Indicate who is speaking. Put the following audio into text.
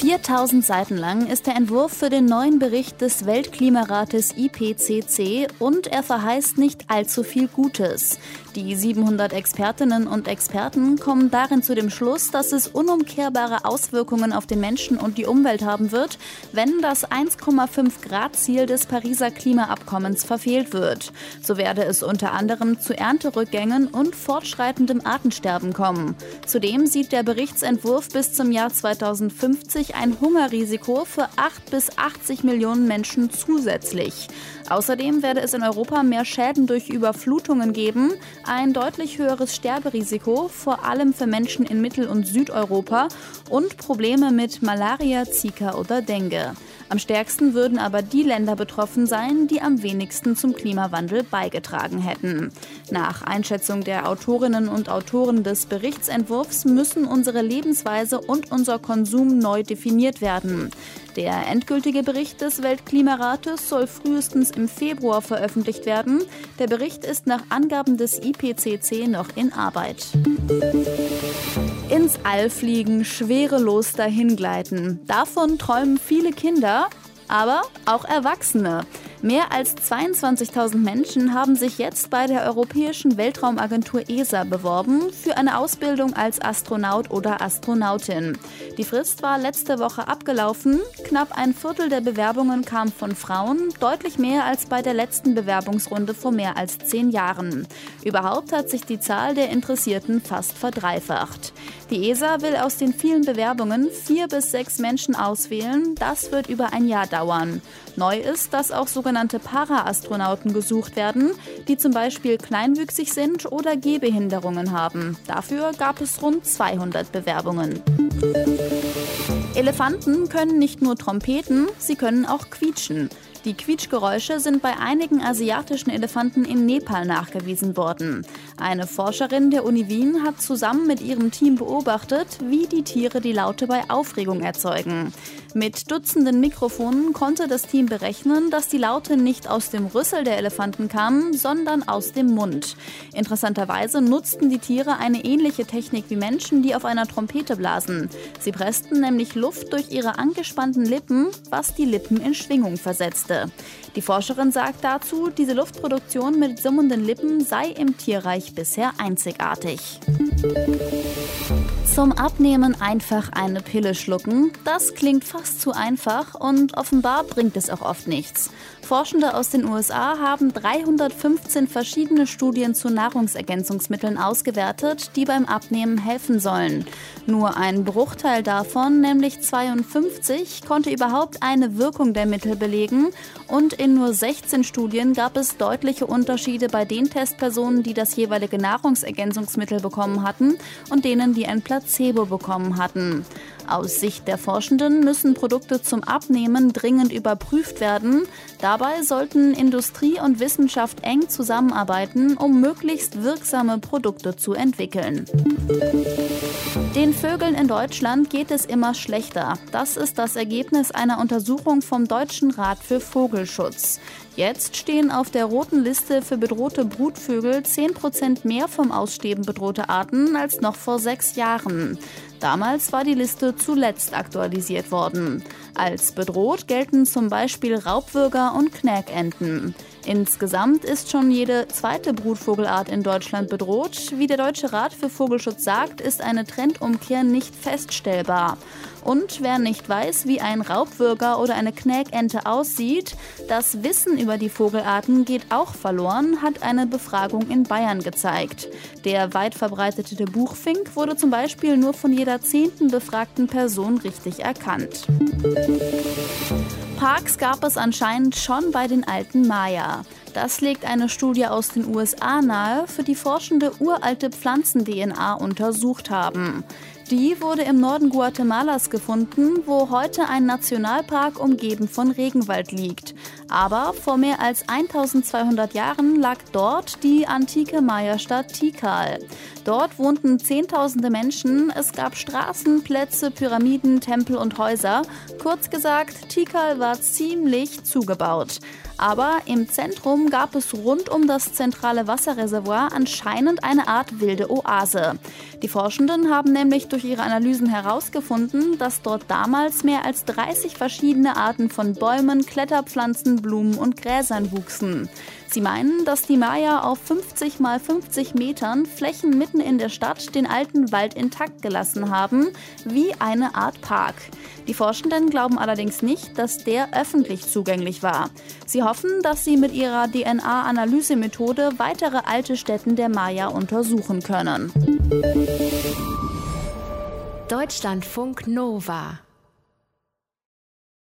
Speaker 1: 4000 Seiten lang ist der Entwurf für den neuen Bericht des Weltklimarates IPCC und er verheißt nicht allzu viel Gutes. Die 700 Expertinnen und Experten kommen darin zu dem Schluss, dass es unumkehrbare Auswirkungen auf den Menschen und die Umwelt haben wird, wenn das 1,5 Grad Ziel des Pariser Klimaabkommens verfehlt wird. So werde es unter anderem zu Ernterückgängen und fortschreitendem Artensterben kommen. Zudem sieht der Berichtsentwurf bis zum Jahr 2050 zusätzlich ein Hungerrisiko für 8 bis 80 Millionen Menschen zusätzlich. Außerdem werde es in Europa mehr Schäden durch Überflutungen geben, ein deutlich höheres Sterberisiko, vor allem für Menschen in Mittel- und Südeuropa und Probleme mit Malaria, Zika oder Dengue. Am stärksten würden aber die Länder betroffen sein, die am wenigsten zum Klimawandel beigetragen hätten. Nach Einschätzung der Autorinnen und Autoren des Berichtsentwurfs müssen unsere Lebensweise und unser Konsum neu definiert werden. Der endgültige Bericht des Weltklimarates soll frühestens im Februar veröffentlicht werden. Der Bericht ist nach Angaben des IPCC noch in Arbeit. Ins All fliegen, schwerelos dahingleiten. Davon träumen viele Kinder, aber auch Erwachsene. Mehr als 22.000 Menschen haben sich jetzt bei der Europäischen Weltraumagentur ESA beworben für eine Ausbildung als Astronaut oder Astronautin. Die Frist war letzte Woche abgelaufen. Knapp ein Viertel der Bewerbungen kam von Frauen, deutlich mehr als bei der letzten Bewerbungsrunde vor mehr als zehn Jahren. Überhaupt hat sich die Zahl der Interessierten fast verdreifacht. Die ESA will aus den vielen Bewerbungen vier bis sechs Menschen auswählen. Das wird über ein Jahr dauern. Neu ist, dass auch sogenannte Para-Astronauten gesucht werden, die zum Beispiel kleinwüchsig sind oder Gehbehinderungen haben. Dafür gab es rund 200 Bewerbungen. Elefanten können nicht nur Trompeten, sie können auch quietschen. Die Quietschgeräusche sind bei einigen asiatischen Elefanten in Nepal nachgewiesen worden. Eine Forscherin der Uni Wien hat zusammen mit ihrem Team beobachtet, wie die Tiere die Laute bei Aufregung erzeugen. Mit Dutzenden Mikrofonen konnte das Team berechnen, dass die Laute nicht aus dem Rüssel der Elefanten kamen, sondern aus dem Mund. Interessanterweise nutzten die Tiere eine ähnliche Technik wie Menschen, die auf einer Trompete blasen. Sie pressten nämlich Luft durch ihre angespannten Lippen, was die Lippen in Schwingung versetzte. Die Forscherin sagt dazu, diese Luftproduktion mit summenden Lippen sei im Tierreich bisher einzigartig. Zum Abnehmen einfach eine Pille schlucken, das klingt fast zu einfach und offenbar bringt es auch oft nichts. Forschende aus den USA haben 315 verschiedene Studien zu Nahrungsergänzungsmitteln ausgewertet, die beim Abnehmen helfen sollen. Nur ein Bruchteil davon, nämlich 52, konnte überhaupt eine Wirkung der Mittel belegen und in nur 16 Studien gab es deutliche Unterschiede bei den Testpersonen, die das jeweilige Nahrungsergänzungsmittel bekommen hatten und denen, die ein Placebo bekommen hatten. Aus Sicht der Forschenden müssen Produkte zum Abnehmen dringend überprüft werden. Dabei sollten Industrie und Wissenschaft eng zusammenarbeiten, um möglichst wirksame Produkte zu entwickeln. Den Vögeln in Deutschland geht es immer schlechter. Das ist das Ergebnis einer Untersuchung vom Deutschen Rat für Vogelschutz. Jetzt stehen auf der roten Liste für bedrohte Brutvögel 10 Prozent mehr vom Aussterben bedrohte Arten als noch vor sechs Jahren. Damals war die Liste zuletzt aktualisiert worden. Als bedroht gelten zum Beispiel Raubwürger und Knäkenten. Insgesamt ist schon jede zweite Brutvogelart in Deutschland bedroht. Wie der Deutsche Rat für Vogelschutz sagt, ist eine Trendumkehr nicht feststellbar. Und wer nicht weiß, wie ein Raubwürger oder eine Knäkente aussieht, das Wissen über die Vogelarten geht auch verloren, hat eine Befragung in Bayern gezeigt. Der weit verbreitete Buchfink wurde zum Beispiel nur von jeder zehnten befragten Person richtig erkannt. Parks gab es anscheinend schon bei den alten Maya. Das legt eine Studie aus den USA nahe, für die Forschende uralte Pflanzen-DNA untersucht haben. Die wurde im Norden Guatemalas gefunden, wo heute ein Nationalpark umgeben von Regenwald liegt. Aber vor mehr als 1200 Jahren lag dort die antike Maya-Stadt Tikal. Dort wohnten Zehntausende Menschen, es gab Straßen, Plätze, Pyramiden, Tempel und Häuser. Kurz gesagt, Tikal war ziemlich zugebaut. Aber im Zentrum gab es rund um das zentrale Wasserreservoir anscheinend eine Art wilde Oase. Die Forschenden haben nämlich durch ihre Analysen herausgefunden, dass dort damals mehr als 30 verschiedene Arten von Bäumen, Kletterpflanzen, Blumen und Gräsern wuchsen. Sie meinen, dass die Maya auf 50 mal 50 Metern Flächen mitten in der Stadt den alten Wald intakt gelassen haben, wie eine Art Park. Die Forschenden glauben allerdings nicht, dass der öffentlich zugänglich war. Sie hoffen, dass sie mit ihrer DNA-Analysemethode weitere alte Stätten der Maya untersuchen können.
Speaker 2: Deutschlandfunk Nova